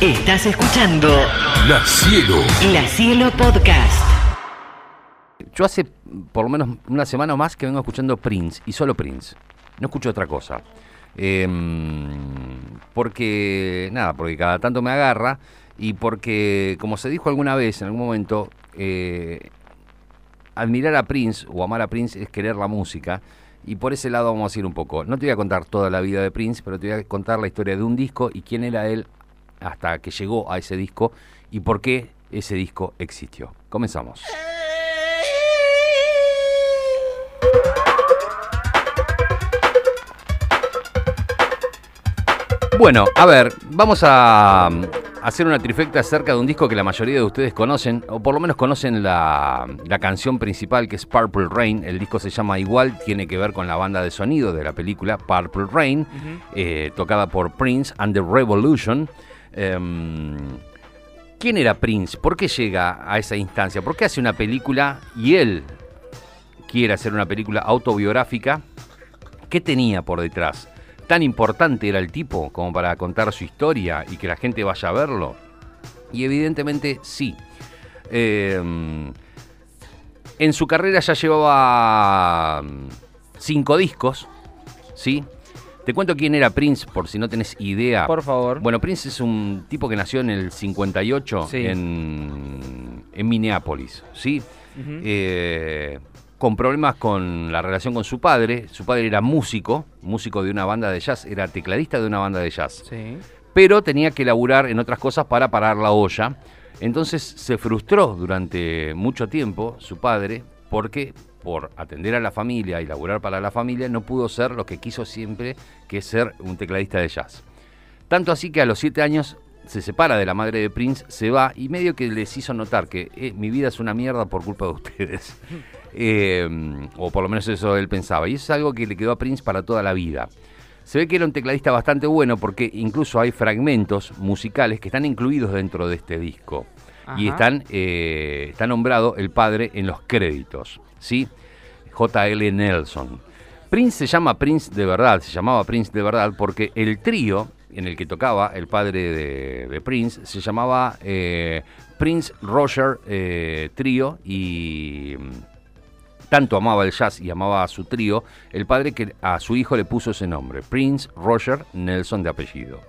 Estás escuchando La Cielo. La Cielo Podcast. Yo hace por lo menos una semana o más que vengo escuchando Prince y solo Prince. No escucho otra cosa. Em, porque, nada, porque cada tanto me agarra y porque, como se dijo alguna vez en algún momento, eh, admirar a Prince o amar a Prince es querer la música. Y por ese lado vamos a ir un poco. No te voy a contar toda la vida de Prince, pero te voy a contar la historia de un disco y quién era él hasta que llegó a ese disco y por qué ese disco existió. Comenzamos. Bueno, a ver, vamos a hacer una trifecta acerca de un disco que la mayoría de ustedes conocen, o por lo menos conocen la, la, canción principal que es Purple Rain. El disco se llama igual, tiene que ver con la banda de sonido de la película Purple Rain, eh, tocada por Prince and the Revolution. Em, ¿Quién era Prince? ¿Por qué llega a esa instancia? ¿Por qué hace una película y él quiere hacer una película autobiográfica? ¿Qué tenía por detrás? ¿Tan importante era el tipo como para contar su historia y que la gente vaya a verlo? Y evidentemente sí. Em, en su carrera ya llevaba mm, cinco discos, ¿sí? Te cuento quién era Prince, por si no tenés idea. Por favor. Bueno, Prince es un tipo que nació en el 58 Sí. en, en Minneapolis, ¿sí? Eh, con problemas con la relación con su padre. Su padre era músico, músico de una banda de jazz, era tecladista de una banda de jazz. Sí. Pero tenía que laburar en otras cosas para parar la olla. Entonces se frustró durante mucho tiempo su padre porque por atender a la familia y laburar para la familia no pudo ser lo que quiso siempre, que es ser un tecladista de jazz. Tanto así que a los siete años se separa de la madre de Prince, se va y medio que les hizo notar que eh, mi vida es una mierda por culpa de ustedes. Eh, o por lo menos eso él pensaba. Y eso es algo que le quedó a Prince para toda la vida. Se ve que era un tecladista bastante bueno porque incluso hay fragmentos musicales que están incluidos dentro de este disco. Y están, eh, está nombrado el padre en los créditos. ¿sí? J.L. Nelson. Prince se llama Prince de verdad, se llamaba Prince de verdad porque el trío en el que tocaba el padre de, Prince se llamaba eh, Prince Roger eh, Trío y mm, tanto amaba el jazz y amaba a su trío, el padre que a su hijo le puso ese nombre, Prince Roger Nelson de apellido.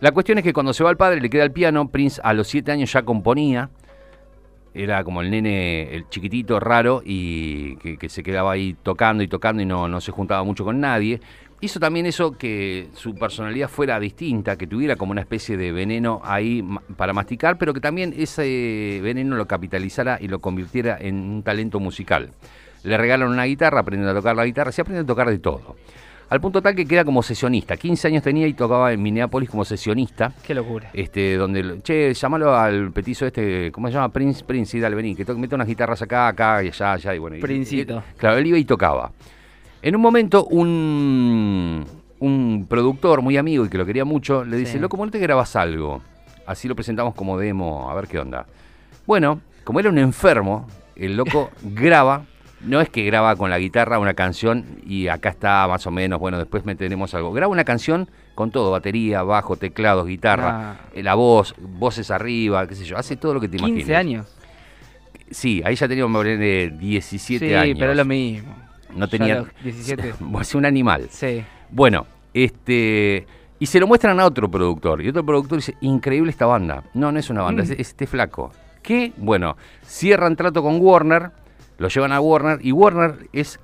La cuestión es que cuando se va el padre le queda el piano, Prince a los siete años ya componía, era como el nene, el chiquitito raro y que, se quedaba ahí tocando y tocando y no, no se juntaba mucho con nadie. Hizo también eso que su personalidad fuera distinta, que tuviera como una especie de veneno ahí para masticar, pero que también ese veneno lo capitalizara y lo convirtiera en un talento musical. Le regalan una guitarra, aprende a tocar la guitarra, se aprende a tocar de todo. Al punto tal que queda como sesionista. 15 años tenía y tocaba en Minneapolis como sesionista. Qué locura. Este, donde, che, llámalo al petizo este, ¿cómo se llama? Prince, Prince, sí, dale, vení, que mete unas guitarras acá, acá y allá, allá, y bueno. y- Princito. y- claro, él iba y tocaba. En un momento, un, un productor muy amigo y que lo quería mucho, le dice, Sí. loco, ¿por qué no te grabas algo? Así lo presentamos como demo, a ver qué onda. Bueno, como era un enfermo, el loco graba, no es que graba con la guitarra una canción y acá está más o menos, bueno, después meteremos algo. Graba una canción con todo, batería, bajo, teclados, guitarra, Ah. la voz, voces arriba, qué sé yo, hace todo lo que te 15 imagines. años. Sí, ahí ya tenía un hombre de 17 sí, años. pero es lo mismo. No tenía... a los 17. Es un animal. Sí. Bueno, este... Y se lo muestran a otro productor. Y otro productor dice, increíble esta banda. No, no es una banda, Mm. es, es este flaco. Que, bueno, cierran trato con Warner, lo llevan a Warner, y Warner es,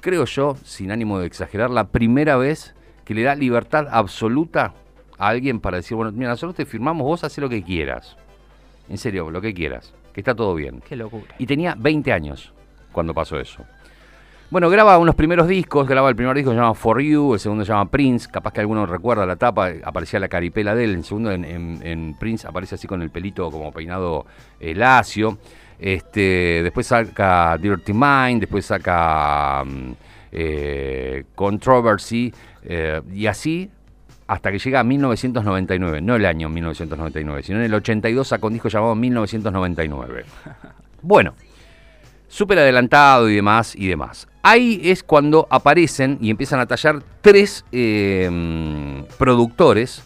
creo yo, sin ánimo de exagerar, la primera vez que le da libertad absoluta a alguien para decir, bueno, mira, nosotros te firmamos, vos haces lo que quieras. En serio, lo que quieras, que está todo bien. Qué locura. Y tenía 20 años cuando pasó eso. Bueno, graba unos primeros discos, graba el primer disco se llama For You, el segundo se llama Prince, capaz que alguno recuerda la tapa, aparecía la caripela de él, el segundo en, en- en Prince aparece así con el pelito como peinado eh, lacio, este, después saca Dirty Mind, después saca mm, eh, Controversy, eh, y así hasta que llega a 1999, no el año 1999, sino en el 82 sacó un disco llamado 1999. Bueno, súper adelantado y demás y demás. Ahí es cuando aparecen y empiezan a tallar tres eh, productores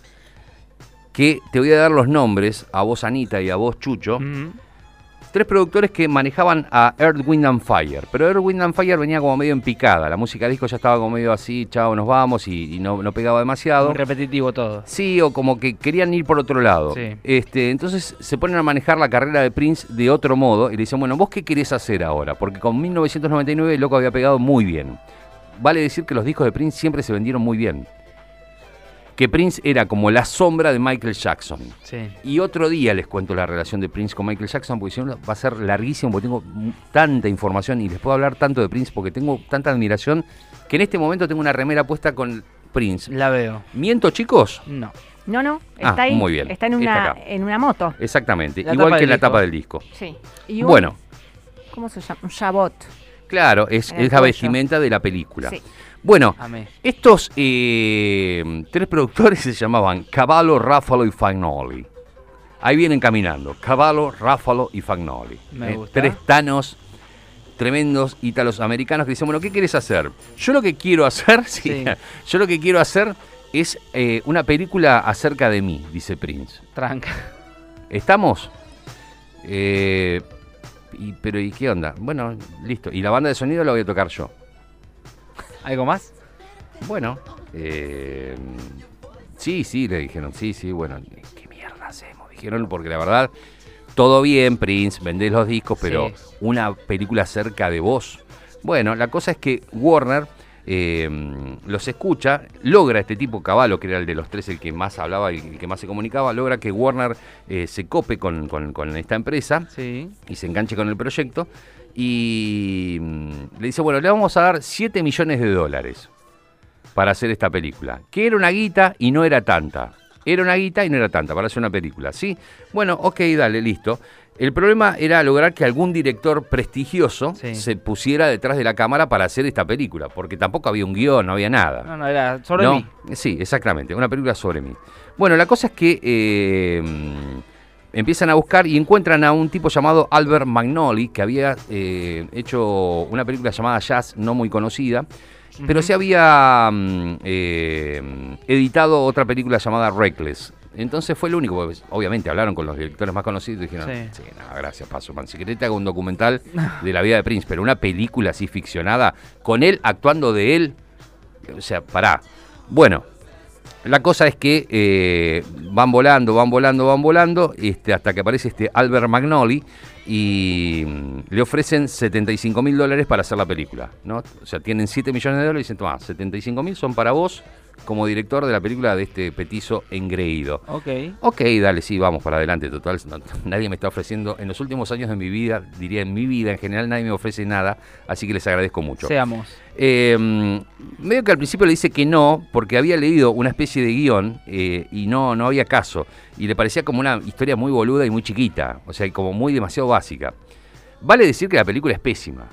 que te voy a dar los nombres, a vos Anita y a vos Chucho. Tres productores que manejaban a Earth, Wind and Fire. Pero Earth, Wind and Fire venía como medio en picada. La música disco ya estaba como medio así, chao, nos vamos, y, y no, no pegaba demasiado. Muy repetitivo todo. Sí, o como que querían ir por otro lado. Sí. Este, entonces se ponen a manejar la carrera de Prince de otro modo y le dicen, bueno, ¿vos qué querés hacer ahora? Porque con 1999 el loco había pegado muy bien. Vale decir que los discos de Prince siempre se vendieron muy bien. Que Prince era como la sombra de Michael Jackson. Sí. Y otro día les cuento la relación de Prince con Michael Jackson, porque si no va a ser larguísimo, porque tengo tanta información y les puedo hablar tanto de Prince, porque tengo tanta admiración, que en este momento tengo una remera puesta con Prince. La veo. ¿Miento, chicos? No. No, no, Ah, está ahí. muy bien. Está en una, en una moto. Exactamente, La igual que del la tapa del disco. Sí. Y un- Bueno, ¿Cómo se llama? Un jabot. claro, es, En el es la vestimenta de la película. Sí. Bueno, Amé. estos eh, tres productores se llamaban Cavallo, Raffalo y Fagnoli. Ahí vienen caminando, Cavallo, Raffalo y Fagnoli. Me Eh, gusta. Tres tanos tremendos ítalos americanos que dicen, bueno, ¿qué quieres hacer? Yo lo que quiero hacer, sí, Sí. yo lo que quiero hacer es eh, una película acerca de mí, dice Prince. Tranca. ¿Estamos? Eh, y- pero ¿y qué onda? Bueno, listo. Y la banda de sonido la voy a tocar yo. ¿Algo más? Bueno, eh, sí, sí, le dijeron, sí, sí, bueno, ¿qué mierda hacemos? Dijeron, porque la verdad, todo bien, Prince, vendés los discos, pero Sí. una película cerca de vos. Bueno, la cosa es que Warner eh, los escucha, logra este tipo Caballo, que era el de los tres el que más hablaba y el que más se comunicaba, logra que Warner eh, se cope con, con- con esta empresa Sí. y se enganche con el proyecto y mm, le dice, bueno, le vamos a dar 7 millones de dólares para hacer esta película, que era una guita y no era tanta. Era una guita y no era tanta para hacer una película, ¿sí? Bueno, ok, dale, listo. El problema era lograr que algún director prestigioso Sí. se pusiera detrás de la cámara para hacer esta película, porque tampoco había un guion, no había nada. No, no, era sobre ¿No? mí. Sí, exactamente, una película sobre mí. Bueno, la cosa es que eh, empiezan a buscar y encuentran a un tipo llamado Albert Magnoli, que había eh, hecho una película llamada Jazz, no muy conocida, pero se había mm, eh, editado otra película llamada Reckless. Entonces fue el único, obviamente hablaron con los directores más conocidos y dijeron, sí, Sí. no, gracias, paso, man. Si querés te hago un documental de la vida de Prince, pero una película así ficcionada, con él actuando de él, o sea, pará. Bueno, la cosa es que eh, van volando, van volando, van volando, este, hasta que aparece este Albert Magnoli y mm, le ofrecen 75 mil dólares para hacer la película. ¿no? O sea, tienen 7 millones de dólares y dicen, toma, 75 mil son para vos como director de la película de este petizo engreído. Ok. Ok, dale, sí, vamos para adelante. Total, no- nadie me está ofreciendo, en los últimos años de mi vida, diría en mi vida en general, nadie me ofrece nada, así que les agradezco mucho. Seamos. Eh, medio que al principio le dice que no, porque había leído una especie de guion eh, y no, no había caso. Y le parecía como una historia muy boluda y muy chiquita, o sea, como muy demasiado básica. Vale decir que la película es pésima.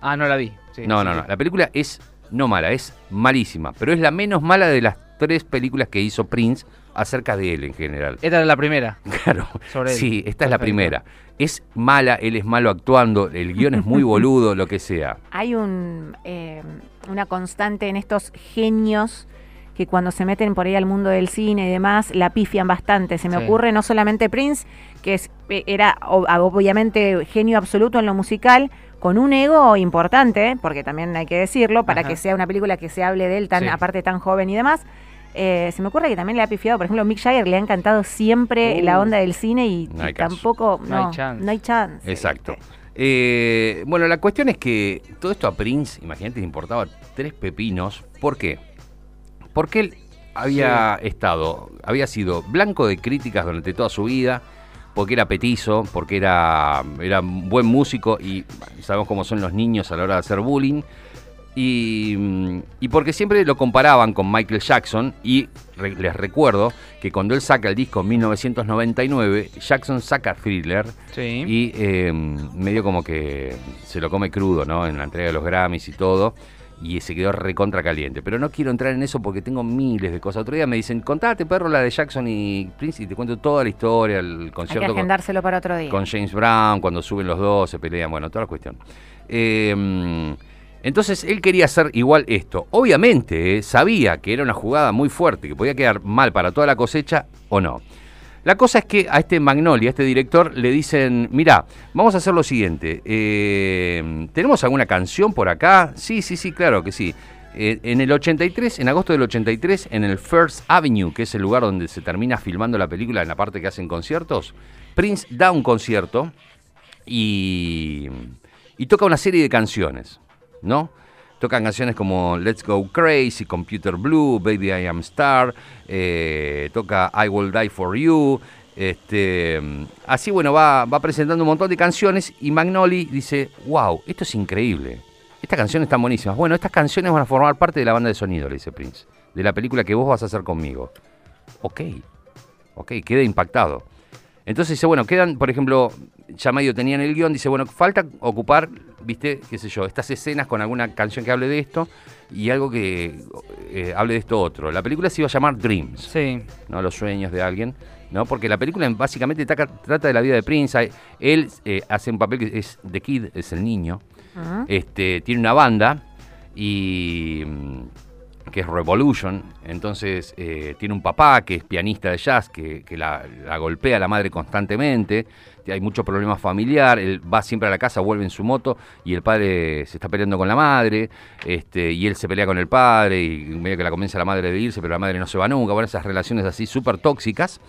Ah, no la vi. Sí, no, sí, no, no. La película es no mala, es malísima. Pero es la menos mala de las tres películas que hizo Prince acerca de él en general. Esta era la primera. Claro. Sobre él. Sí, esta es la primera. Es mala, él es malo actuando, el guion es muy boludo, lo que sea. Hay un, eh, una constante en estos genios que cuando se meten por ahí al mundo del cine y demás, la pifian bastante. Se me Sí. ocurre no solamente Prince, que es, eh, era obviamente genio absoluto en lo musical, con un ego importante, porque también hay que decirlo, para Ajá. que sea una película que se hable de él tan Sí. aparte tan joven y demás. Eh, se me ocurre que también le ha pifiado, por ejemplo, Mick Jagger le ha encantado siempre Uh. la onda del cine y, No hay y caso. tampoco No hay no, chance. no hay chance. Exacto. Eh, bueno, la cuestión es que todo esto a Prince, imagínate, le importaba tres pepinos. ¿Por qué? Porque él había estado, había sido blanco de críticas durante toda su vida, porque era petizo, porque era, era buen músico y sabemos cómo son los niños a la hora de hacer bullying. Y, mm, y porque siempre lo comparaban con Michael Jackson y re- les recuerdo que cuando él saca el disco en 1999, Jackson saca Thriller Sí. y eh, medio como que se lo come crudo, ¿no? En la entrega de los Grammys y todo. Y se quedó recontra caliente. Pero no quiero entrar en eso porque tengo miles de cosas. Otro día me dicen, contate, perro, la de Jackson y Prince. Y te cuento toda la historia, el Hay que concierto con, agendárselo para otro día. con James Brown, cuando suben los dos, se pelean, bueno, toda la cuestión. Eh, Entonces él quería hacer igual esto. Obviamente eh, sabía que era una jugada muy fuerte, que podía quedar mal para toda la cosecha o no. La cosa es que a este Magnolia, a este director, le dicen, mira, vamos a hacer lo siguiente, eh, ¿tenemos alguna canción por acá? Sí, sí, sí, claro que sí. Eh, en el 83, en agosto del 83, en el First Avenue, que es el lugar donde se termina filmando la película, en la parte que hacen conciertos, Prince da un concierto y, y toca una serie de canciones, ¿no? Tocan canciones como Let's Go Crazy, Computer Blue, Baby I Am Star, eh, toca I Will Die For You. Este, así, bueno, va, va presentando un montón de canciones y Magnoli dice, wow, esto es increíble. Estas canciones están buenísimas. Bueno, estas canciones van a formar parte de la banda de sonido, le dice Prince, de la película que vos vas a hacer conmigo. Ok, ok, queda impactado. Entonces dice, bueno, quedan, por ejemplo, ya medio tenían el guion, dice, bueno, falta ocupar, viste, qué sé yo, estas escenas con alguna canción que hable de esto y algo que eh, hable de esto otro. La película se iba a llamar Dreams, Sí. ¿no? Los sueños de alguien, ¿no? Porque la película básicamente taca- trata de la vida de Prince. Él eh, hace un papel que es The Kid, es el niño. Ujú. Este, tiene una banda y que es Revolution. Entonces eh, tiene un papá que es pianista de jazz, que, que la, golpea a la madre constantemente. Hay mucho problema familiar. Él va siempre a la casa, vuelve en su moto y el padre se está peleando con la madre. Este, y él se pelea con el padre y medio que la convence a la madre de irse, pero la madre no se va nunca. Bueno, esas relaciones así súper tóxicas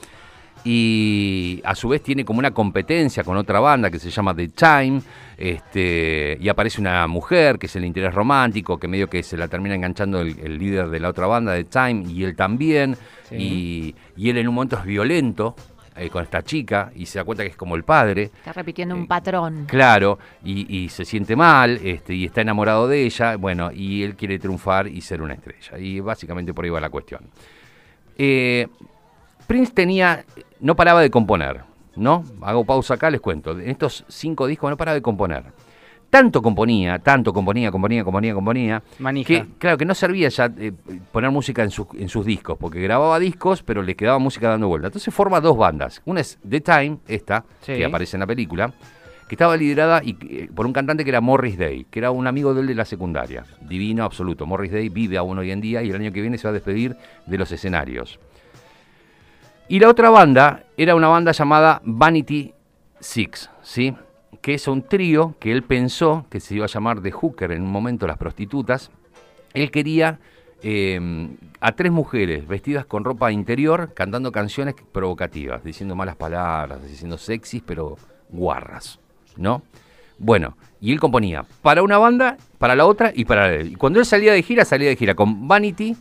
y a su vez tiene como una competencia con otra banda que se llama The Time, este, y aparece una mujer que es el interés romántico, que medio que se la termina enganchando el, el líder de la otra banda, The Time, y él también, y, y él en un momento es violento eh, con esta chica y se da cuenta que es como el padre. Está repitiendo Eh, un patrón. Claro, y, y se siente mal, este, y está enamorado de ella, bueno, y él quiere triunfar y ser una estrella. Y básicamente por ahí va la cuestión. Eh, Prince tenía, no paraba de componer, ¿no? Hago pausa acá, les cuento. En estos cinco discos no paraba de componer. Tanto componía, tanto componía, componía, componía, componía, Manija. que claro que no servía ya eh, poner música en, sus- en sus discos, porque grababa discos, pero le quedaba música dando vuelta. Entonces forma dos bandas. Una es The Time, esta, Sí. que aparece en la película, que estaba liderada y, eh, por un cantante que era Morris Day, que era un amigo de él de la secundaria. Divino absoluto. Morris Day vive aún hoy en día y el año que viene se va a despedir de los escenarios. Y la otra banda era una banda llamada Vanity Six, ¿sí? Que es un trío que él pensó que se iba a llamar The Hooker en un momento, las prostitutas. Él quería eh, a tres mujeres vestidas con ropa interior cantando canciones provocativas, diciendo malas palabras, diciendo sexys, pero guarras, ¿no? Bueno, y él componía para una banda, para la otra y para él. Y cuando él salía de gira, salía de gira con Vanity,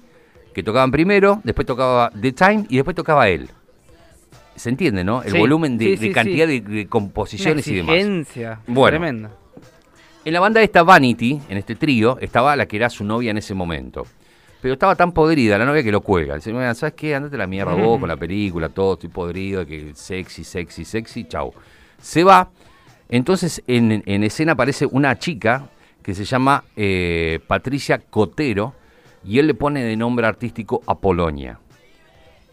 que tocaban primero, después tocaba The Time y después tocaba él. ¿Se entiende, no? El Sí, volumen de, sí, de sí, cantidad de, de composiciones y demás. Bueno. Tremenda. En la banda de esta Vanity, en este trío, estaba la que era su novia en ese momento. Pero estaba tan podrida la novia que lo cuelga. Dice, "Mira, ¿sabes qué? Andate la mierda vos con la película, todo, estoy podrido, que sexy, sexy, sexy, chau. Se va. Entonces en, en escena aparece una chica que se llama eh, Patricia Cotero y él le pone de nombre artístico Apolonia.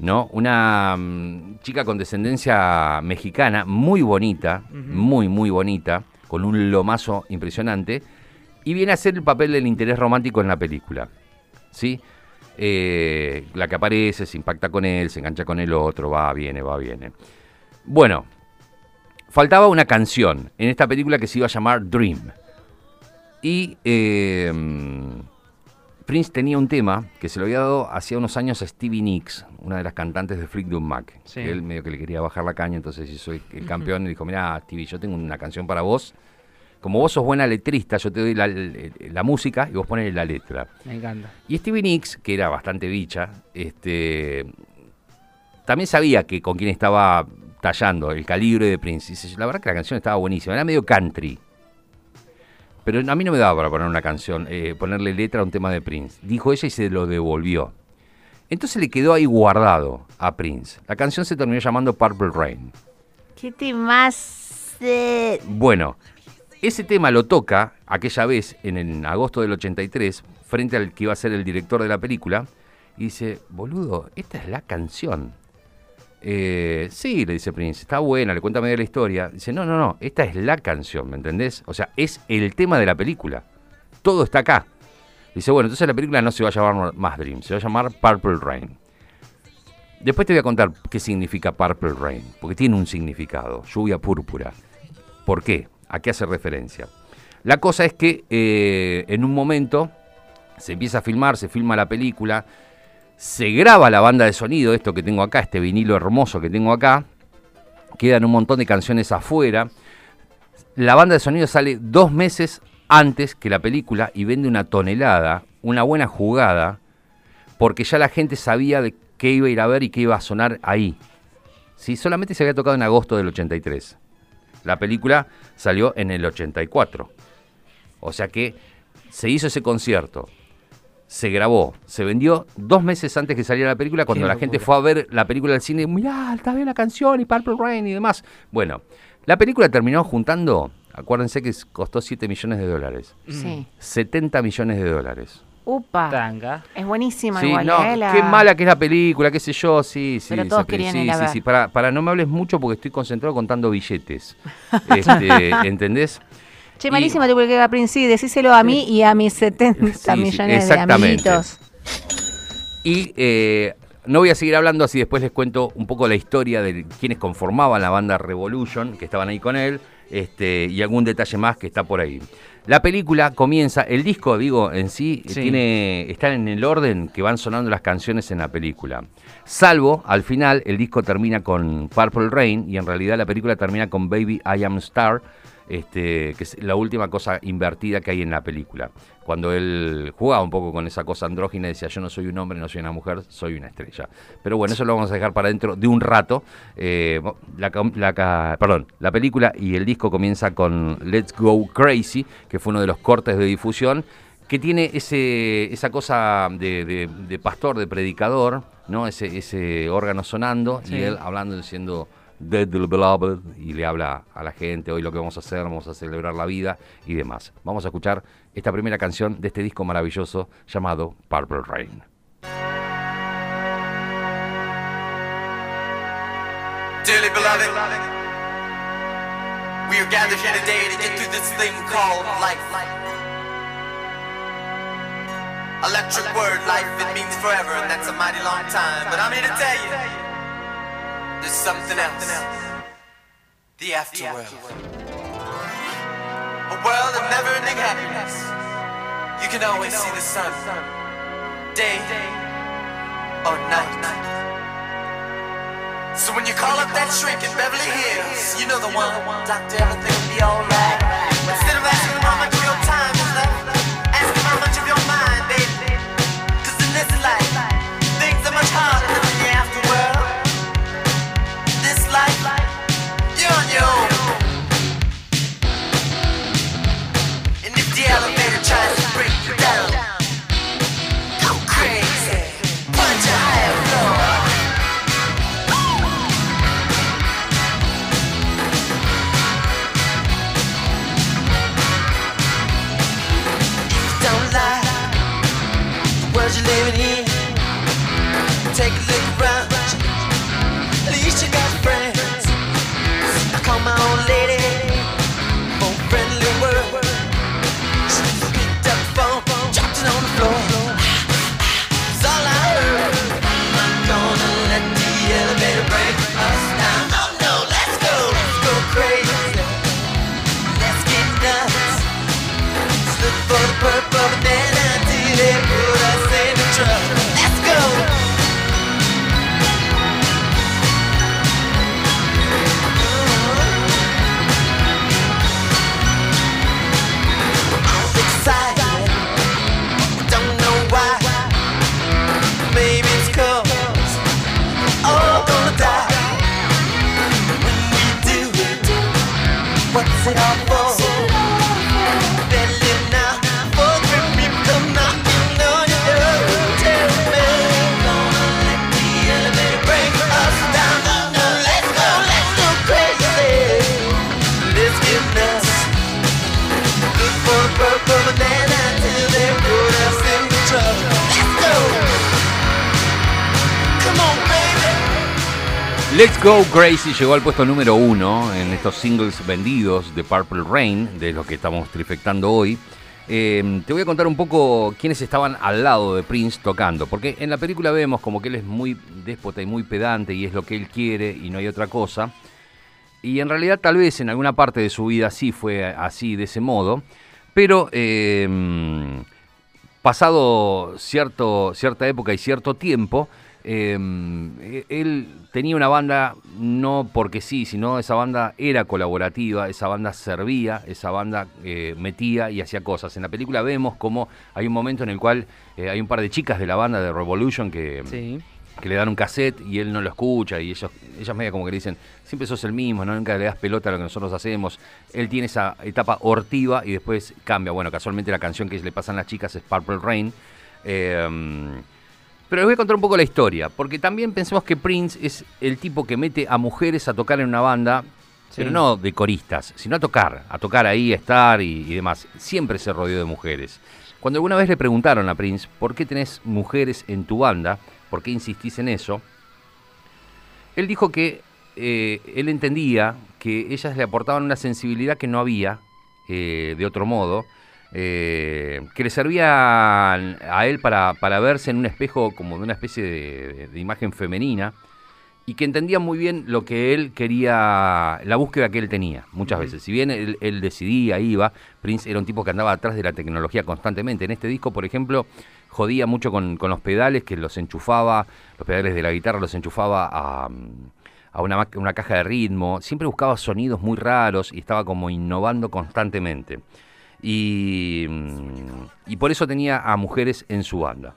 ¿No? Una mm, chica con descendencia mexicana, muy bonita, muy, muy bonita, con un lomazo impresionante, y viene a hacer el papel del interés romántico en la película, ¿sí? Eh, la que aparece, se impacta con él, se engancha con el otro, va, viene, va, viene. Bueno, faltaba una canción en esta película que se iba a llamar Dream. Y eh, Prince tenía un tema que se lo había dado hacía unos años a Stevie Nicks, una de las cantantes de Fleetwood Mac. Sí. que Él medio que le quería bajar la caña, entonces hizo el el campeón y dijo, mira, Stevie, yo tengo una canción para vos. Como vos sos buena letrista, yo te doy la, la música y vos pones la letra. Me encanta. Y Stevie Nicks, que era bastante bicha, este, también sabía que con quién estaba tallando el calibre de Prince. Y dice, la verdad que la canción estaba buenísima, era medio country. Pero a mí no me daba para poner una canción, eh, ponerle letra a un tema de Prince. Dijo ella y se lo devolvió. Entonces le quedó ahí guardado a Prince. La canción se terminó llamando Purple Rain. ¿Qué te más? eh, Bueno, ese tema lo toca aquella vez en, en agosto del 83, frente al que iba a ser el director de la película, y dice, boludo, esta es la canción. Eh, sí, le dice Prince, está buena, le cuenta medio la historia. Dice, no, no, no, esta es la canción, ¿me entendés? O sea, es el tema de la película. todo está acá. Dice, bueno, entonces la película no se va a llamar más Dream, se va a llamar Purple Rain. Después te voy a contar qué significa Purple Rain, porque tiene un significado, lluvia púrpura. ¿Por qué? ¿A qué hace referencia? La cosa es que eh, en un momento se empieza a filmar, se filma la película, se graba la banda de sonido, esto que tengo acá, este vinilo hermoso que tengo acá, quedan un montón de canciones afuera. La banda de sonido sale dos meses antes que la película y vende una tonelada, una buena jugada, porque ya la gente sabía de qué iba a ir a ver y qué iba a sonar ahí. ¿Sí? Solamente se había tocado en agosto del 83. La película salió en el 84. O sea que se hizo ese concierto, se grabó, se vendió dos meses antes que saliera la película, cuando Qué la gente fue a ver la película del cine, mirá, está bien la canción y Purple Rain y demás. Bueno, la película terminó juntando, acuérdense que costó 7 millones de dólares, Sí. 70 millones de dólares. Upa. Tanga. Es buenísima Sí, igual, no, ¿eh? La- qué mala que es la película, qué sé yo, sí, sí. Pero todos querían sí, ir a sí, sí, para, para no me hables mucho porque estoy concentrado contando billetes. Este, ¿Entendés? Che, malísima tu película, Prince, sí, decíselo a mí y a mis 70 Sí, sí, millones de exactamente. amiguitos. Y eh, no voy a seguir hablando, así después les cuento un poco la historia de quienes conformaban la banda Revolution, que estaban ahí con él, este, y algún detalle más que está por ahí. La película comienza, el disco, digo, en sí, Sí. tiene, está en el orden que van sonando las canciones en la película. Salvo, al final, el disco termina con Purple Rain y en realidad la película termina con Baby I Am Star, este, que es la última cosa invertida que hay en la película. Cuando él jugaba un poco con esa cosa andrógina, decía yo no soy un hombre, no soy una mujer, soy una estrella. Pero bueno, eso lo vamos a dejar para dentro de un rato. Eh, la, la perdón, la película y el disco comienza con Let's Go Crazy, que fue uno de los cortes de difusión, que tiene ese, esa cosa de, de- de pastor, de predicador, ¿no? Ese, ese órgano sonando Sí. y él hablando diciendo Dead Beloved y le habla a la gente hoy lo que vamos a hacer, vamos a celebrar la vida y demás. Vamos a escuchar esta primera canción de este disco maravilloso llamado Purple Rain. Dearly beloved, we are gathered here today to get through this thing called life. Electric word, life, it means forever, and that's a mighty long time. But I'm here to tell you, there's something else. The afterworld. A world of never-ending happiness. You can always see the sun, day or night. So when you call up that shrink in Beverly Hills, you know the one. Doctor, everything will be alright. Let's Go Crazy llegó al puesto número uno en estos singles vendidos de Purple Rain, de los que estamos trifectando hoy. Eh, te voy a contar un poco quiénes estaban al lado de Prince tocando, porque en la película vemos como que él es muy déspota y muy pedante y es lo que él quiere y no hay otra cosa. Y en realidad tal vez en alguna parte de su vida sí fue así, de ese modo, pero eh, pasado cierto, cierta época y cierto tiempo, eh, él tenía una banda no porque sí, sino esa banda era colaborativa, esa banda servía, esa banda eh, metía y hacía cosas. En la película vemos como hay un momento en el cual eh, hay un par de chicas de la banda de Revolution que, Sí. que le dan un cassette y él no lo escucha y ellos, ellas media como que le dicen, siempre sos el mismo, ¿no? nunca le das pelota a lo que nosotros hacemos. Él tiene esa etapa hortiva y después cambia. Bueno, casualmente la canción que le pasan las chicas es Purple Rain. Eh, pero les voy a contar un poco la historia, porque también pensemos que Prince es el tipo que mete a mujeres a tocar en una banda, pero no de coristas, sino a tocar, a tocar ahí, a estar y, y demás. Siempre se rodeó de mujeres. Cuando alguna vez le preguntaron a Prince, ¿por qué tenés mujeres en tu banda? ¿Por qué insistís en eso? Él dijo que eh, él entendía que ellas le aportaban una sensibilidad que no había eh, de otro modo, eh, que le servía a él para, para verse en un espejo como de una especie de, de imagen femenina y que entendía muy bien lo que él quería, la búsqueda que él tenía muchas veces. Si bien él, él decidía, iba, Prince era un tipo que andaba atrás de la tecnología constantemente. En este disco, por ejemplo, jodía mucho con, con los pedales, que los enchufaba, los pedales de la guitarra los enchufaba a, a una, una caja de ritmo. Siempre buscaba sonidos muy raros y estaba como innovando constantemente. Y, mm, y por eso tenía a mujeres en su banda.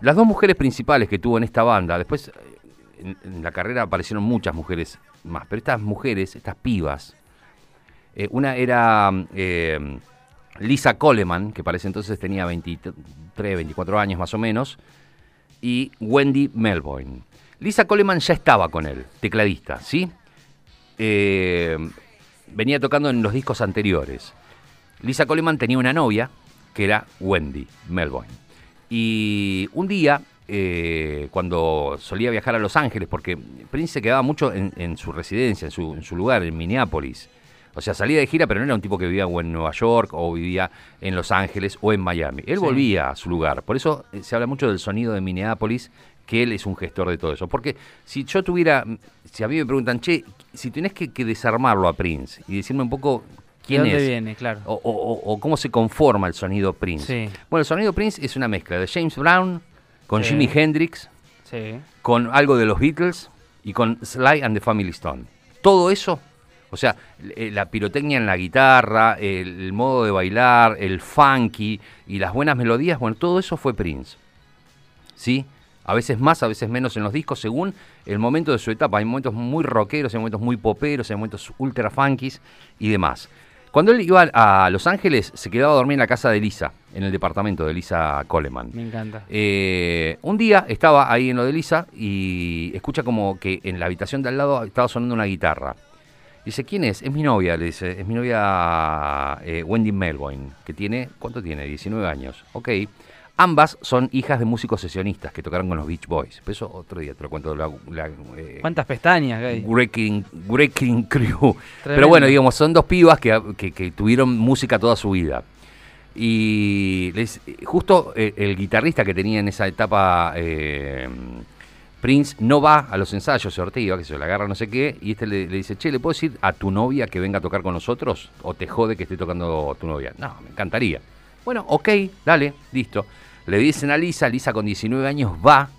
Las dos mujeres principales que tuvo en esta banda, después eh, en, la carrera aparecieron muchas mujeres más, pero estas mujeres, estas pibas, eh, una era mm, eh, Lisa Coleman, que parece entonces tenía 23, 24 años más o menos, y Wendy Melvoin. Lisa Coleman ya estaba con él, tecladista, ¿sí? Venía tocando en los discos anteriores. Lisa Coleman tenía una novia que era Wendy Melvoin. Y un día, eh, cuando solía viajar a Los Ángeles, porque Prince se quedaba mucho en, en su residencia, en su, en su lugar, en Minneapolis. O sea, salía de gira, pero no era un tipo que vivía o en Nueva York, o vivía en Los Ángeles, o en Miami. Él Sí. volvía a su lugar. Por eso eh, se habla mucho del sonido de Minneapolis, que él es un gestor de todo eso. Porque si yo tuviera, si a mí me preguntan, che, si tenés que, que desarmarlo a Prince y decirme un poco ¿De quién dónde es, viene? Claro. o, o- o- o cómo se conforma el sonido Prince. Sí. Bueno, el sonido Prince es una mezcla de James Brown con Sí. Jimi Hendrix, Sí. con algo de los Beatles y con Sly and the Family Stone. Todo eso, o sea, eh, la pirotecnia en la guitarra, el, el modo de bailar, el funky y las buenas melodías, bueno, todo eso fue Prince. ¿Sí? A veces más, a veces menos en los discos, según el momento de su etapa. Hay momentos muy rockeros, hay momentos muy poperos, hay momentos ultra funkis y demás. Cuando él iba a Los Ángeles, se quedaba a dormir en la casa de Lisa, en el departamento de Lisa Coleman. Me encanta. Eh, un día estaba ahí en lo de Lisa y escucha como que en la habitación de al lado estaba sonando una guitarra. Dice, ¿quién es? Es mi novia, le dice. Es mi novia eh, Wendy Melvoin, que tiene, ¿cuánto tiene? 19 años. Ok. Ambas son hijas de músicos sesionistas que tocaron con los Beach Boys. Pero eso otro día te lo cuento. La, la, eh, ¿Cuántas pestañas, Gay? Wrecking Crew. Pero bueno, digamos, son dos pibas que, que- que tuvieron música toda su vida. Y les- justo eh, el, guitarrista que tenía en esa etapa, eh, Prince, no va a los ensayos, se Ortega, que se le agarra no sé qué, y este le, le dice, che, ¿le puedo decir a tu novia que venga a tocar con nosotros? ¿O te jode que esté tocando tu novia? No, me encantaría. Bueno, ok, dale, listo. Le dicen a Lisa, Lisa con 19 años va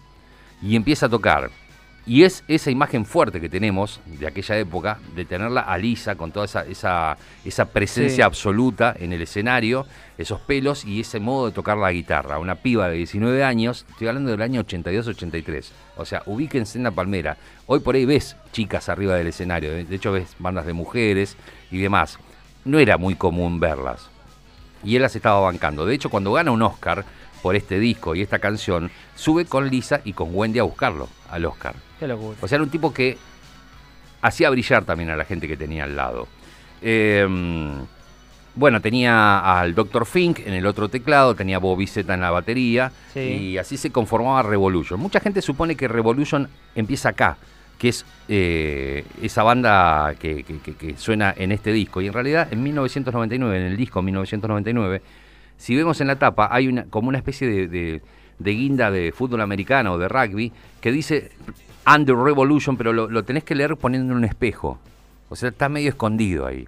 y empieza a tocar. Y es esa imagen fuerte que tenemos de aquella época, de tenerla a Lisa con toda esa, esa, esa presencia Sí. absoluta en el escenario, esos pelos y ese modo de tocar la guitarra. Una piba de 19 años, estoy hablando del año 82-83. O sea, ubíquense en la palmera. Hoy por ahí ves chicas arriba del escenario, de de hecho ves bandas de mujeres y demás. No era muy común verlas y él las estaba bancando. De hecho, cuando gana un Oscar por este disco y esta canción, sube con Lisa y con Wendy a buscarlo al Oscar. Qué locura. O sea, era un tipo que hacía brillar también a la gente que tenía al lado. Eh, bueno, tenía al Dr. Fink en el otro teclado, tenía Bobby Z en la batería Sí. y así se conformaba Revolution. Mucha gente supone que Revolution empieza acá, que es eh, esa banda que, que- que- que suena en este disco. Y en realidad en 1999, en el disco 1999, si vemos en la tapa, hay una, como una especie de, de- de guinda de fútbol americano o de rugby que dice Under Revolution, pero lo, lo tenés que leer poniendo en un espejo. O sea, está medio escondido ahí.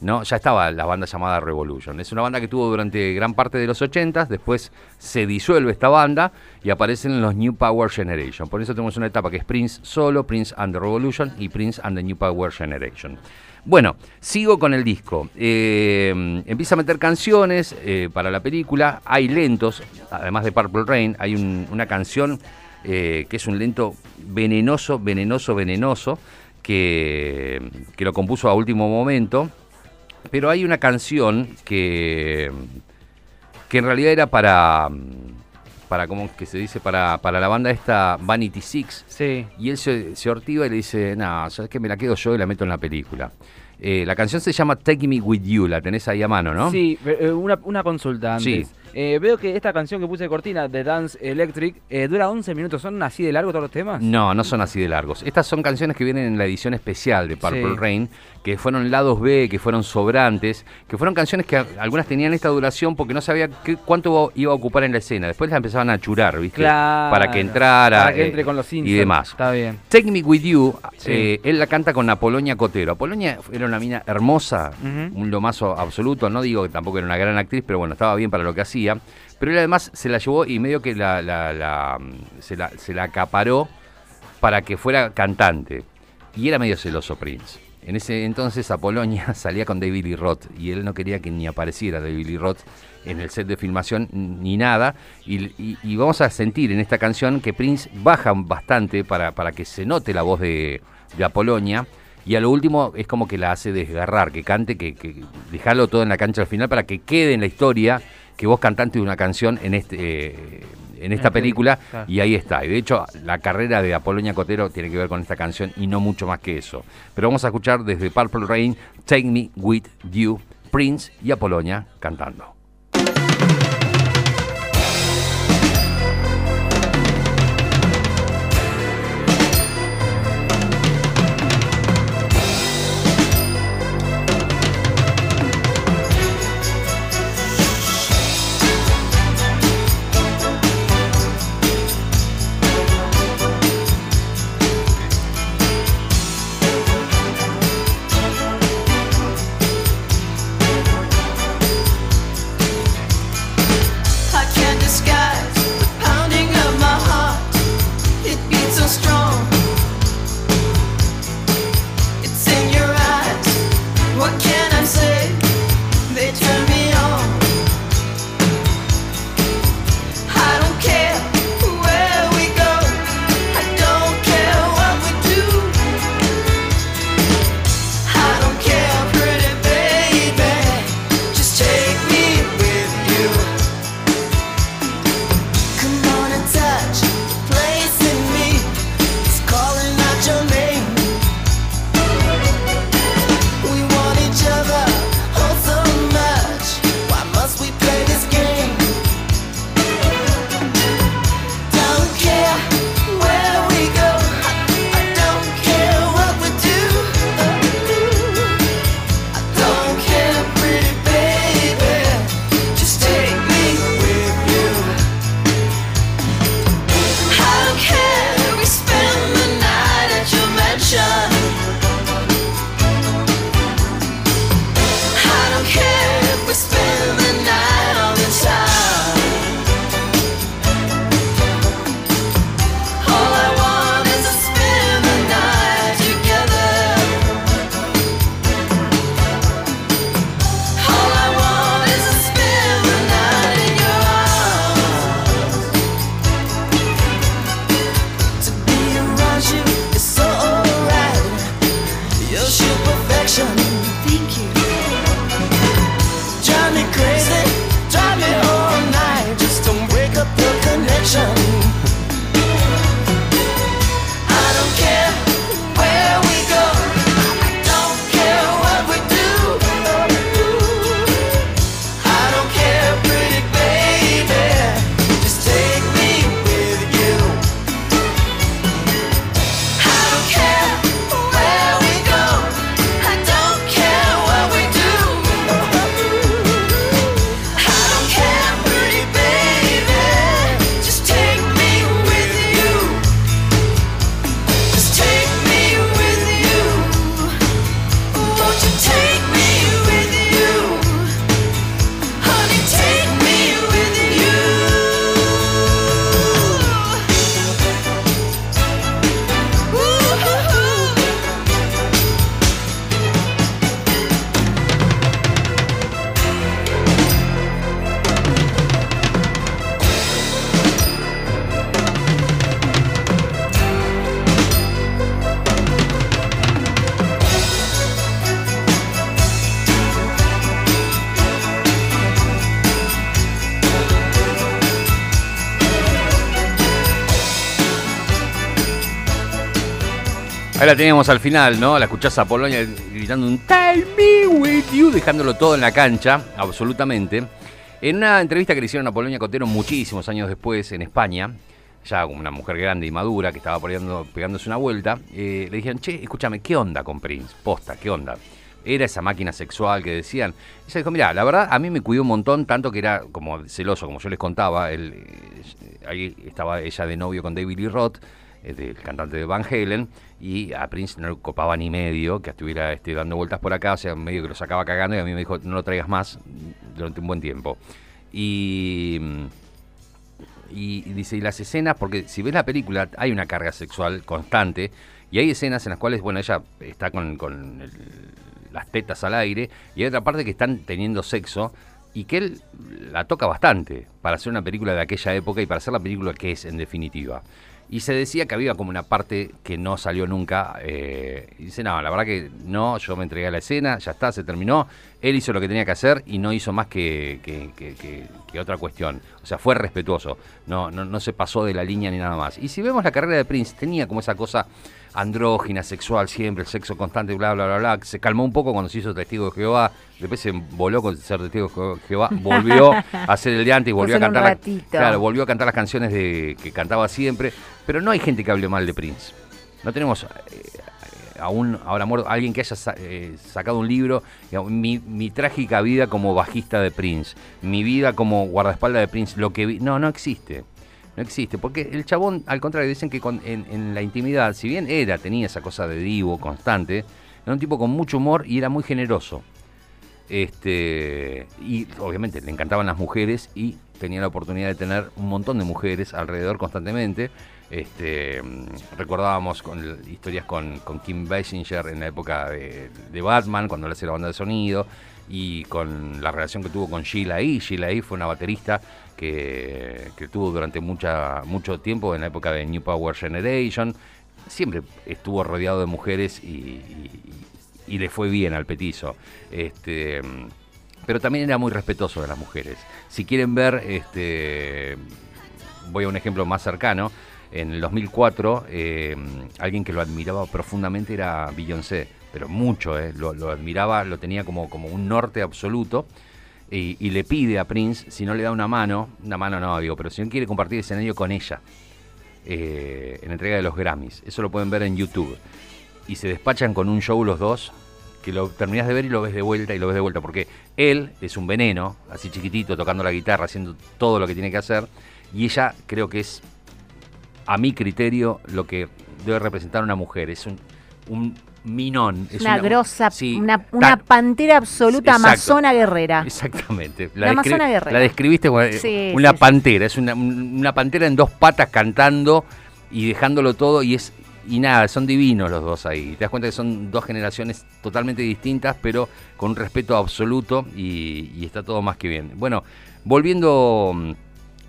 ¿No? Ya estaba la banda llamada Revolution. Es una banda que tuvo durante gran parte de los 80s, después se disuelve esta banda y aparecen los New Power Generation. Por eso tenemos una etapa que es Prince solo, Prince and the Revolution y Prince and the New Power Generation. Bueno, sigo con el disco. Eh, empieza a meter canciones eh, para la película. Hay lentos, además de Purple Rain, hay un- una canción eh, que es un lento venenoso, venenoso, venenoso, que, que lo compuso a último momento. Pero hay una canción que, que en realidad era para, para ¿cómo que se dice? Para, para la banda esta Vanity Six. Sí. Y él se, se ortiva y le dice, no, sabes que me la quedo yo y la meto en la película. Eh, la canción se llama Take Me With You, la tenés ahí a mano, ¿no? Sí, eh, una, una consulta antes. Sí. Eh, veo que esta canción que puse de cortina de Dance Electric eh, dura 11 minutos. ¿Son así de largo todos los temas? No, no son así de largos. Estas son canciones que vienen en la edición especial de Purple Sí. Rain, que fueron lados B, que fueron sobrantes, que fueron canciones que algunas tenían esta duración porque no sabía qué- cuánto iba a ocupar en la escena. Después las empezaban a churar, ¿viste? Claro. Para que entrara Para que eh, entre con los y demás. Está bien. Take Me With You, Sí. eh, él la canta con Apolonia Cotero. Apolonia era una mina hermosa, un lomazo absoluto. No digo que tampoco era una gran actriz, pero bueno, estaba bien para lo que hacía. Pero él además se la llevó y medio que la, mm, se, la, se la acaparó para que fuera cantante. Y era medio celoso Prince. En ese entonces Apolonia salía con David Lee Roth y él no quería que ni apareciera David Lee Roth en el set de filmación ni nada. Y, vamos a sentir en esta canción que Prince baja bastante para, para que se note la voz de, de Apolonia. Y a lo último es como que la hace desgarrar, que cante, que, que dejarlo todo en la cancha al final para que quede en la historia que vos cantante de una canción en este eh, en esta película claro. y ahí está. Y de hecho, la carrera de Apolonia Cotero tiene que ver con esta canción y no mucho más que eso. Pero vamos a escuchar desde Purple Rain, Take Me With You, Prince y Apolonia cantando. La teníamos al final, ¿no? La escuchás a Polonia gritando un Tell me with you, dejándolo todo en la cancha, absolutamente. En una entrevista que le hicieron a Polonia Cotero muchísimos años después en España, ya como una mujer grande y madura que estaba peleando- pegándose una vuelta, eh, le dijeron, che, escúchame, ¿qué onda con Prince? Posta, ¿qué onda? Era esa máquina sexual que decían. Ella dijo, mira, la verdad a mí me cuidó un montón, tanto que era como celoso, como yo les contaba. Él, eh, ahí estaba ella de novio con David Lee Roth, eh, del cantante de Van Halen, y a Prince no le copaba ni medio que estuviera este, dando vueltas por acá, o sea, medio que lo sacaba cagando y a mí me dijo, no lo traigas más durante un buen tiempo. Y, y dice, y las escenas, porque si ves la película hay una carga sexual constante y hay escenas en las cuales, bueno, ella está con, con las tetas al aire y hay otra parte que están teniendo sexo y que él la toca bastante para hacer una película de aquella época y para hacer la película que es en definitiva. Y se decía que había como una parte que no salió nunca. eh, y dice, no, la verdad que no, yo me entregué a la escena, ya está, se terminó. Él hizo lo que tenía que hacer y no hizo más que, que- que- otra cuestión. O sea, fue respetuoso. No, no, no se pasó de la línea ni nada más. Y si vemos la carrera de Prince, tenía como esa cosa andrógina, sexual siempre, el sexo constante, bla, bla, bla, bla. Se calmó un poco cuando se hizo Testigo de Jehová. Después se voló con ser Testigo de Je- Jehová. Volvió a hacer el de antes y volvió a un cantar. la- ratito. claro, volvió a cantar las canciones de, que cantaba siempre. Pero no hay gente que hable mal de Prince. No tenemos eh, aún ahora muerto alguien que haya sa- eh, sacado un libro, digamos, mi, mi trágica vida como bajista de Prince, mi vida como guardaespaldas de Prince, lo que vi. No, no existe. No existe, porque el chabón, al contrario, dicen que en, en la intimidad, si bien era, tenía esa cosa de divo constante, era un tipo con mucho humor y era muy generoso. Este, y obviamente le encantaban las mujeres y tenía la oportunidad de tener un montón de mujeres alrededor constantemente. Este, mm, recordábamos con historias con, Kim Basinger en la época de, Batman, cuando le hacía la banda de sonido, y con la relación que tuvo con Sheila E. Sheila E. fue una baterista que, que tuvo durante mucho tiempo en la época de New Power Generation. Siempre estuvo rodeado de mujeres y le fue bien al petizo. Este, mm, pero también era muy respetuoso de las mujeres. Si quieren ver, este, voy a un ejemplo más cercano. En el 2004, eh, alguien que lo admiraba profundamente era Beyoncé, pero mucho, eh, lo, admiraba, lo tenía como, un norte absoluto. Y, le pide a Prince, si no le da una mano, una mano no, digo, pero si no quiere compartir escenario con ella, eh, en entrega de los Grammys. Eso lo pueden ver en YouTube. Y se despachan con un show los dos, que lo terminás de ver y lo ves de vuelta y lo ves de vuelta, porque él es un veneno, así chiquitito, tocando la guitarra, haciendo todo lo que tiene que hacer, y ella creo que es, a mi criterio, lo que debe representar una mujer. Es un, un minón. Es una, grosa, sí, una, una pantera absoluta Exacto. amazona guerrera. Exactamente. La amazona guerrera. la describiste como eh, Sí, una sí. pantera. Es una, una pantera en dos patas cantando y dejándolo todo y es y nada, son divinos los dos ahí. Te das cuenta que son dos generaciones totalmente distintas, pero con un respeto absoluto y, está todo más que bien. Bueno, volviendo mm,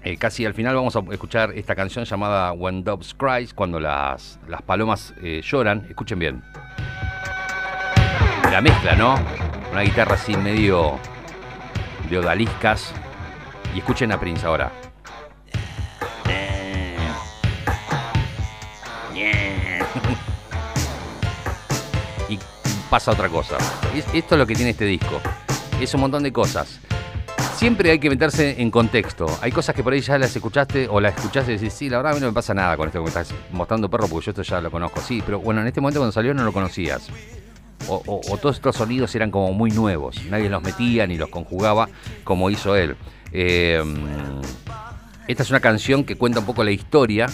eh, casi al final, vamos a escuchar esta canción llamada When Doves Cry, cuando las, las palomas eh, lloran. Escuchen bien. La mezcla, ¿no? Una guitarra así medio de odaliscas. Y escuchen a Prince ahora. Y pasa otra cosa. Es- esto es lo que tiene este disco. Es un montón de cosas. Siempre hay que meterse en contexto. Hay cosas que por ahí ya las escuchaste o las escuchaste y decís, sí, la verdad a mí no me pasa nada con esto que me estás mostrando perro porque yo esto ya lo conozco. Sí, pero bueno, en este momento cuando salió no lo conocías. O todos estos sonidos eran como muy nuevos. Nadie los metía ni los conjugaba como hizo él. Eh, esta es una canción que cuenta un poco la historia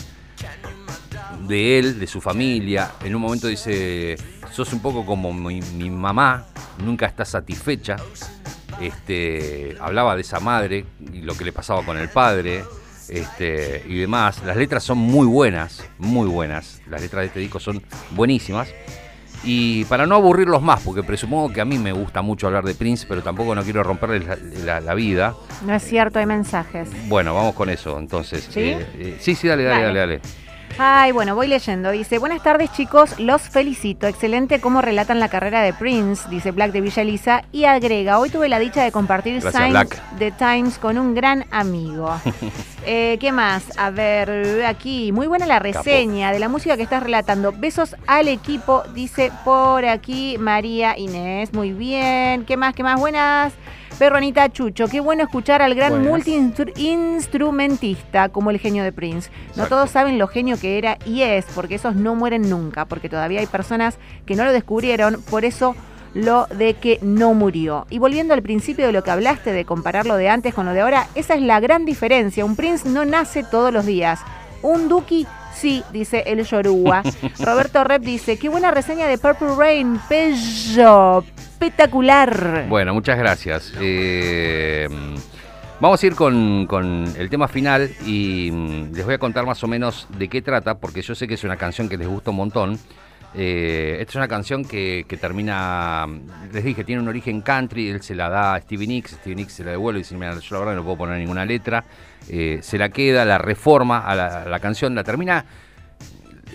de él, de su familia. En un momento dice, sos un poco como mi, mi mamá, nunca estás satisfecha. Este, hablaba de esa madre y lo que le pasaba con el padre este, y demás. Las letras son muy buenas, muy buenas. Las letras de este disco son buenísimas. Y para no aburrirlos más, porque presupongo que a mí me gusta mucho hablar de Prince, pero tampoco no quiero romperles la, la- la vida. No es cierto, hay mensajes. Bueno, vamos con eso, entonces. ¿Sí? Eh, eh, sí, sí, dale, dale, dale, Dale. dale. Ay, bueno, voy leyendo. Dice, buenas tardes chicos, los felicito. Excelente cómo relatan la carrera de Prince, dice Black de Villa Elisa. Y agrega, hoy tuve la dicha de compartir Gracias, Signs. The Times con un gran amigo. Eh, ¿Qué más? A ver, aquí, muy buena la reseña de la música que estás relatando. Besos al equipo, dice por aquí María Inés. Muy bien. ¿Qué más? ¿Qué más? Buenas. Perronita Chucho, qué bueno escuchar al gran multi-instrumentista como el genio de Prince. No todos saben lo genio que era y es, porque esos no mueren nunca, porque todavía hay personas que no lo descubrieron, por eso lo de que no murió. Y volviendo al principio de lo que hablaste, de comparar lo de antes con lo de ahora, esa es la gran diferencia. Un Prince no nace todos los días. Un Duki sí, dice el Yoruba. Roberto Rep dice, qué buena reseña de Purple Rain, Pello, espectacular. Bueno, muchas gracias. Eh, vamos a ir con, con el tema final y mm, les voy a contar más o menos de qué trata, porque yo sé que es una canción que les gusta un montón. Eh, esta es una canción que, termina, les dije, tiene un origen country, él se la da a Stevie Nicks, Stevie Nicks se la devuelve y dice, mira, yo la verdad no puedo poner ninguna letra, Eh, se la queda, la reforma a la, canción, la termina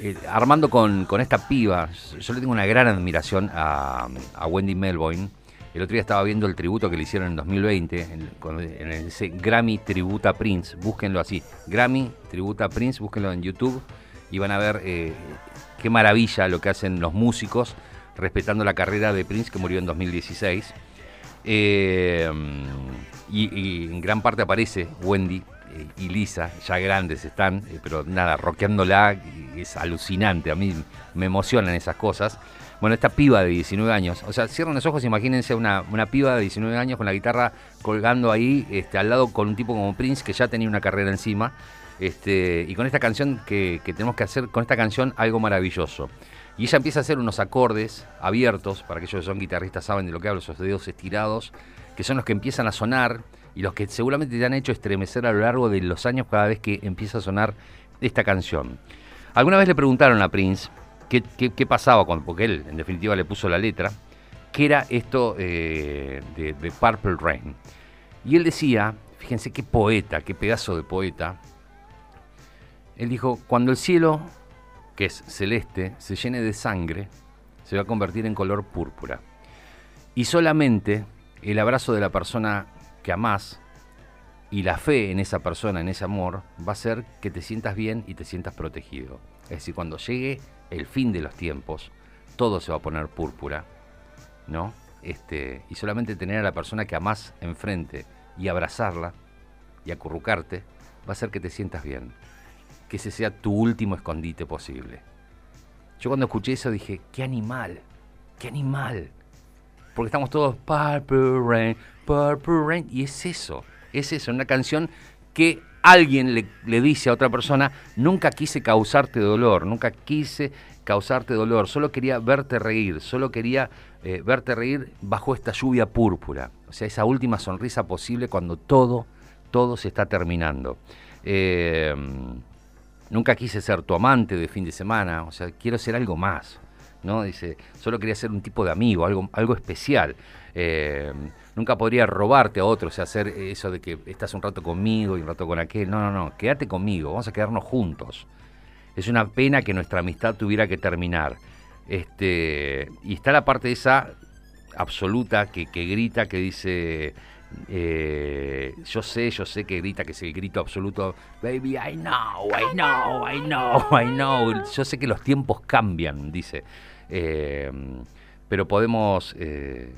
eh, armando con, esta piba. Yo le tengo una gran admiración a, Wendy Melvoin. El otro día estaba viendo el tributo que le hicieron en 2020, en, en ese Grammy Tributa Prince. Búsquenlo así. Grammy Tributa Prince, búsquenlo en YouTube y van a ver qué maravilla lo que hacen los músicos respetando la carrera de Prince que murió en 2016. Eh, y, en gran parte aparece Wendy eh, y Lisa, ya grandes están, eh, pero nada, rockeándola es alucinante, a mí me emocionan esas cosas. Bueno, esta piba de 19 años, o sea, cierran los ojos, imagínense una, una piba de 19 años con la guitarra colgando ahí, este, al lado con un tipo como Prince que ya tenía una carrera encima, este, y con esta canción que, tenemos que hacer, con esta canción algo maravilloso. Y ella empieza a hacer unos acordes abiertos, para aquellos que son guitarristas saben de lo que hablo, esos dedos estirados, que son los que empiezan a sonar y los que seguramente te han hecho estremecer a lo largo de los años cada vez que empieza a sonar esta canción. Alguna vez le preguntaron a Prince qué, pasaba, con, porque él en definitiva le puso la letra, qué era esto eh, de Purple Rain. Y él decía, fíjense qué poeta, qué pedazo de poeta, él dijo, cuando el cielo, que es celeste, se llene de sangre, se va a convertir en color púrpura. Y solamente el abrazo de la persona que amás y la fe en esa persona, en ese amor, va a hacer que te sientas bien y te sientas protegido. Es decir, cuando llegue el fin de los tiempos, todo se va a poner púrpura, ¿no? Este, y solamente tener a la persona que amás enfrente y abrazarla y acurrucarte va a hacer que te sientas bien. Que ese sea tu último escondite posible. Yo cuando escuché eso dije, qué animal, qué animal. Porque estamos todos Purple Rain, Purple Rain. Y es eso, es eso, una canción que alguien le, dice a otra persona, nunca quise causarte dolor, nunca quise causarte dolor, solo quería verte reír, solo quería eh, verte reír bajo esta lluvia púrpura. O sea, esa última sonrisa posible cuando todo, todo se está terminando. Eh, nunca quise ser tu amante de fin de semana, o sea, quiero ser algo más. ¿no? Dice, solo quería ser un tipo de amigo, algo, algo especial. Eh, nunca podría robarte a otro, o sea, hacer eso de que estás un rato conmigo y un rato con aquel. No, no, no, quédate conmigo, vamos a quedarnos juntos. Es una pena que nuestra amistad tuviera que terminar. Este, y está la parte esa absoluta que, que grita, que dice, eh, yo sé, yo sé que grita, que es el grito absoluto, baby, I know, I know, I know, I know. Yo sé que los tiempos cambian, dice. Eh, pero podemos, eh,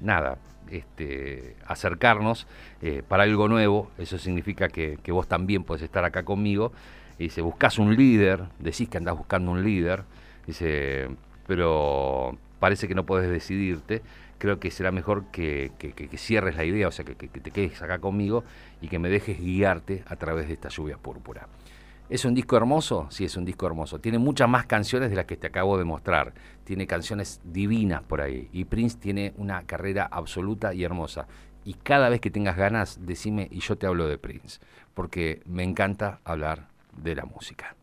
nada, este, acercarnos para algo nuevo. Eso significa que, que vos también podés estar acá conmigo. Y dice, buscas un líder, decís que andás buscando un líder. Dice, pero parece que no podés decidirte. Creo que será mejor que, cierres la idea, o sea, que te quedes acá conmigo y que me dejes guiarte a través de esta lluvia púrpura. ¿Es un disco hermoso? Sí, es un disco hermoso. Tiene muchas más canciones de las que te acabo de mostrar. Tiene canciones divinas por ahí. Y Prince tiene una carrera absoluta y hermosa. Y cada vez que tengas ganas, decime y yo te hablo de Prince. Porque me encanta hablar de la música.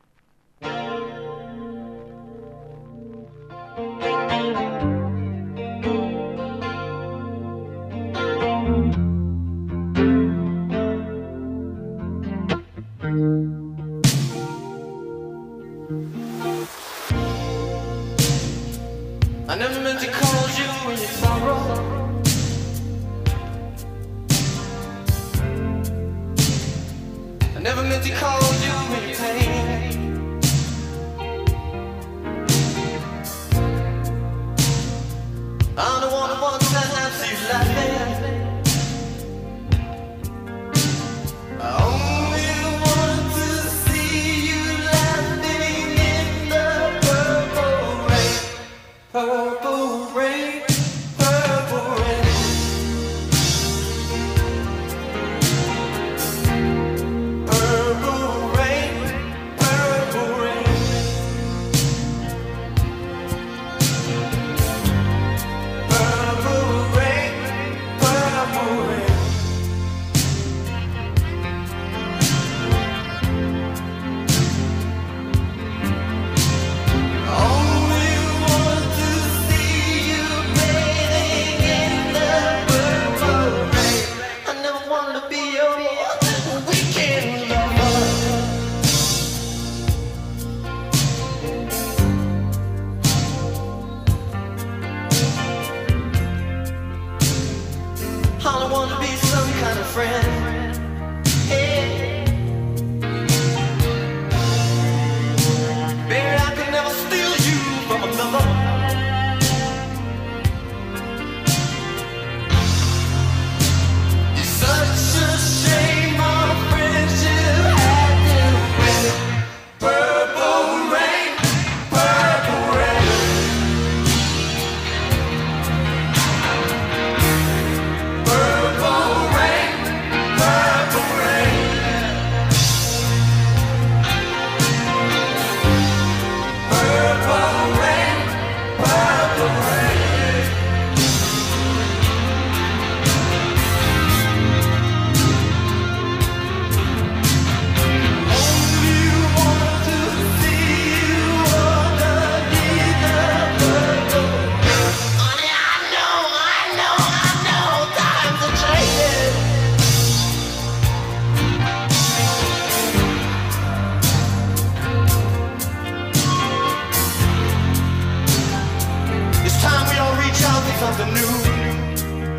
what you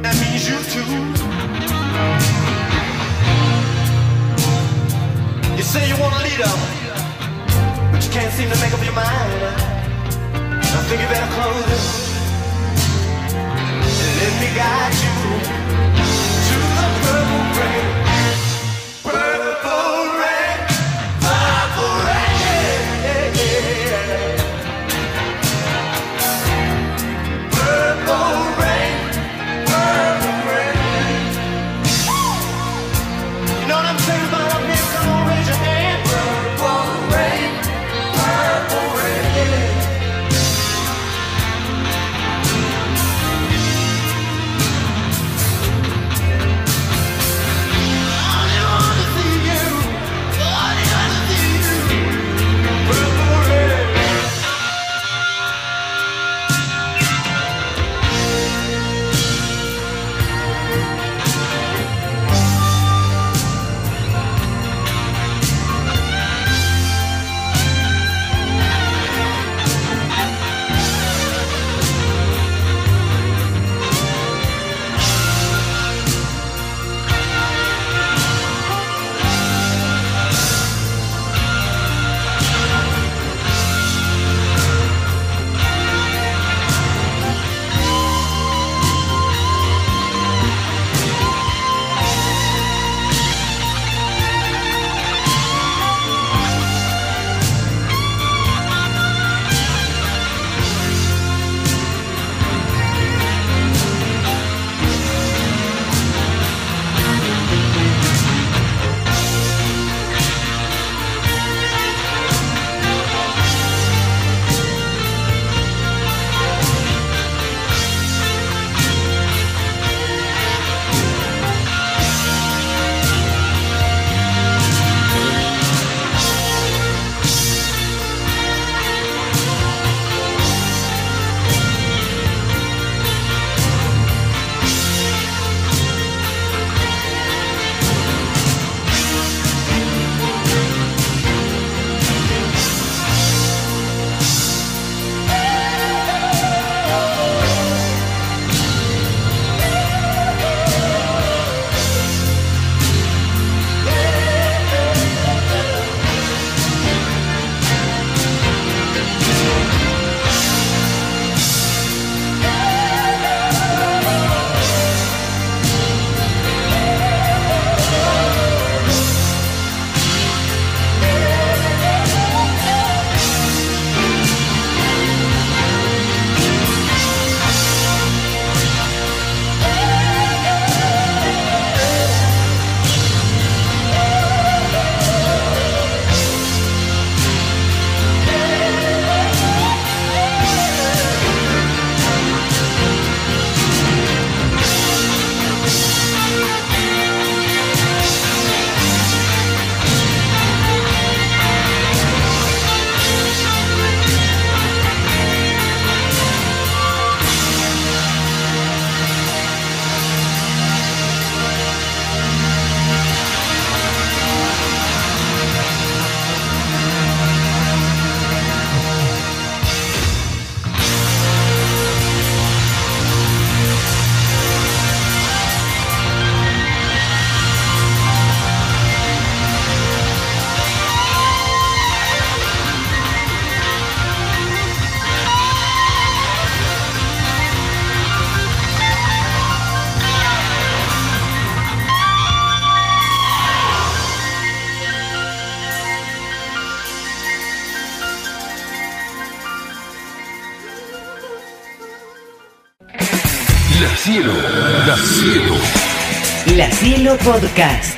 that means you too. You say you wanna lead leader, but you can't seem to make up your mind. I think you better close it and let me guide you to the purple rain. Podcast.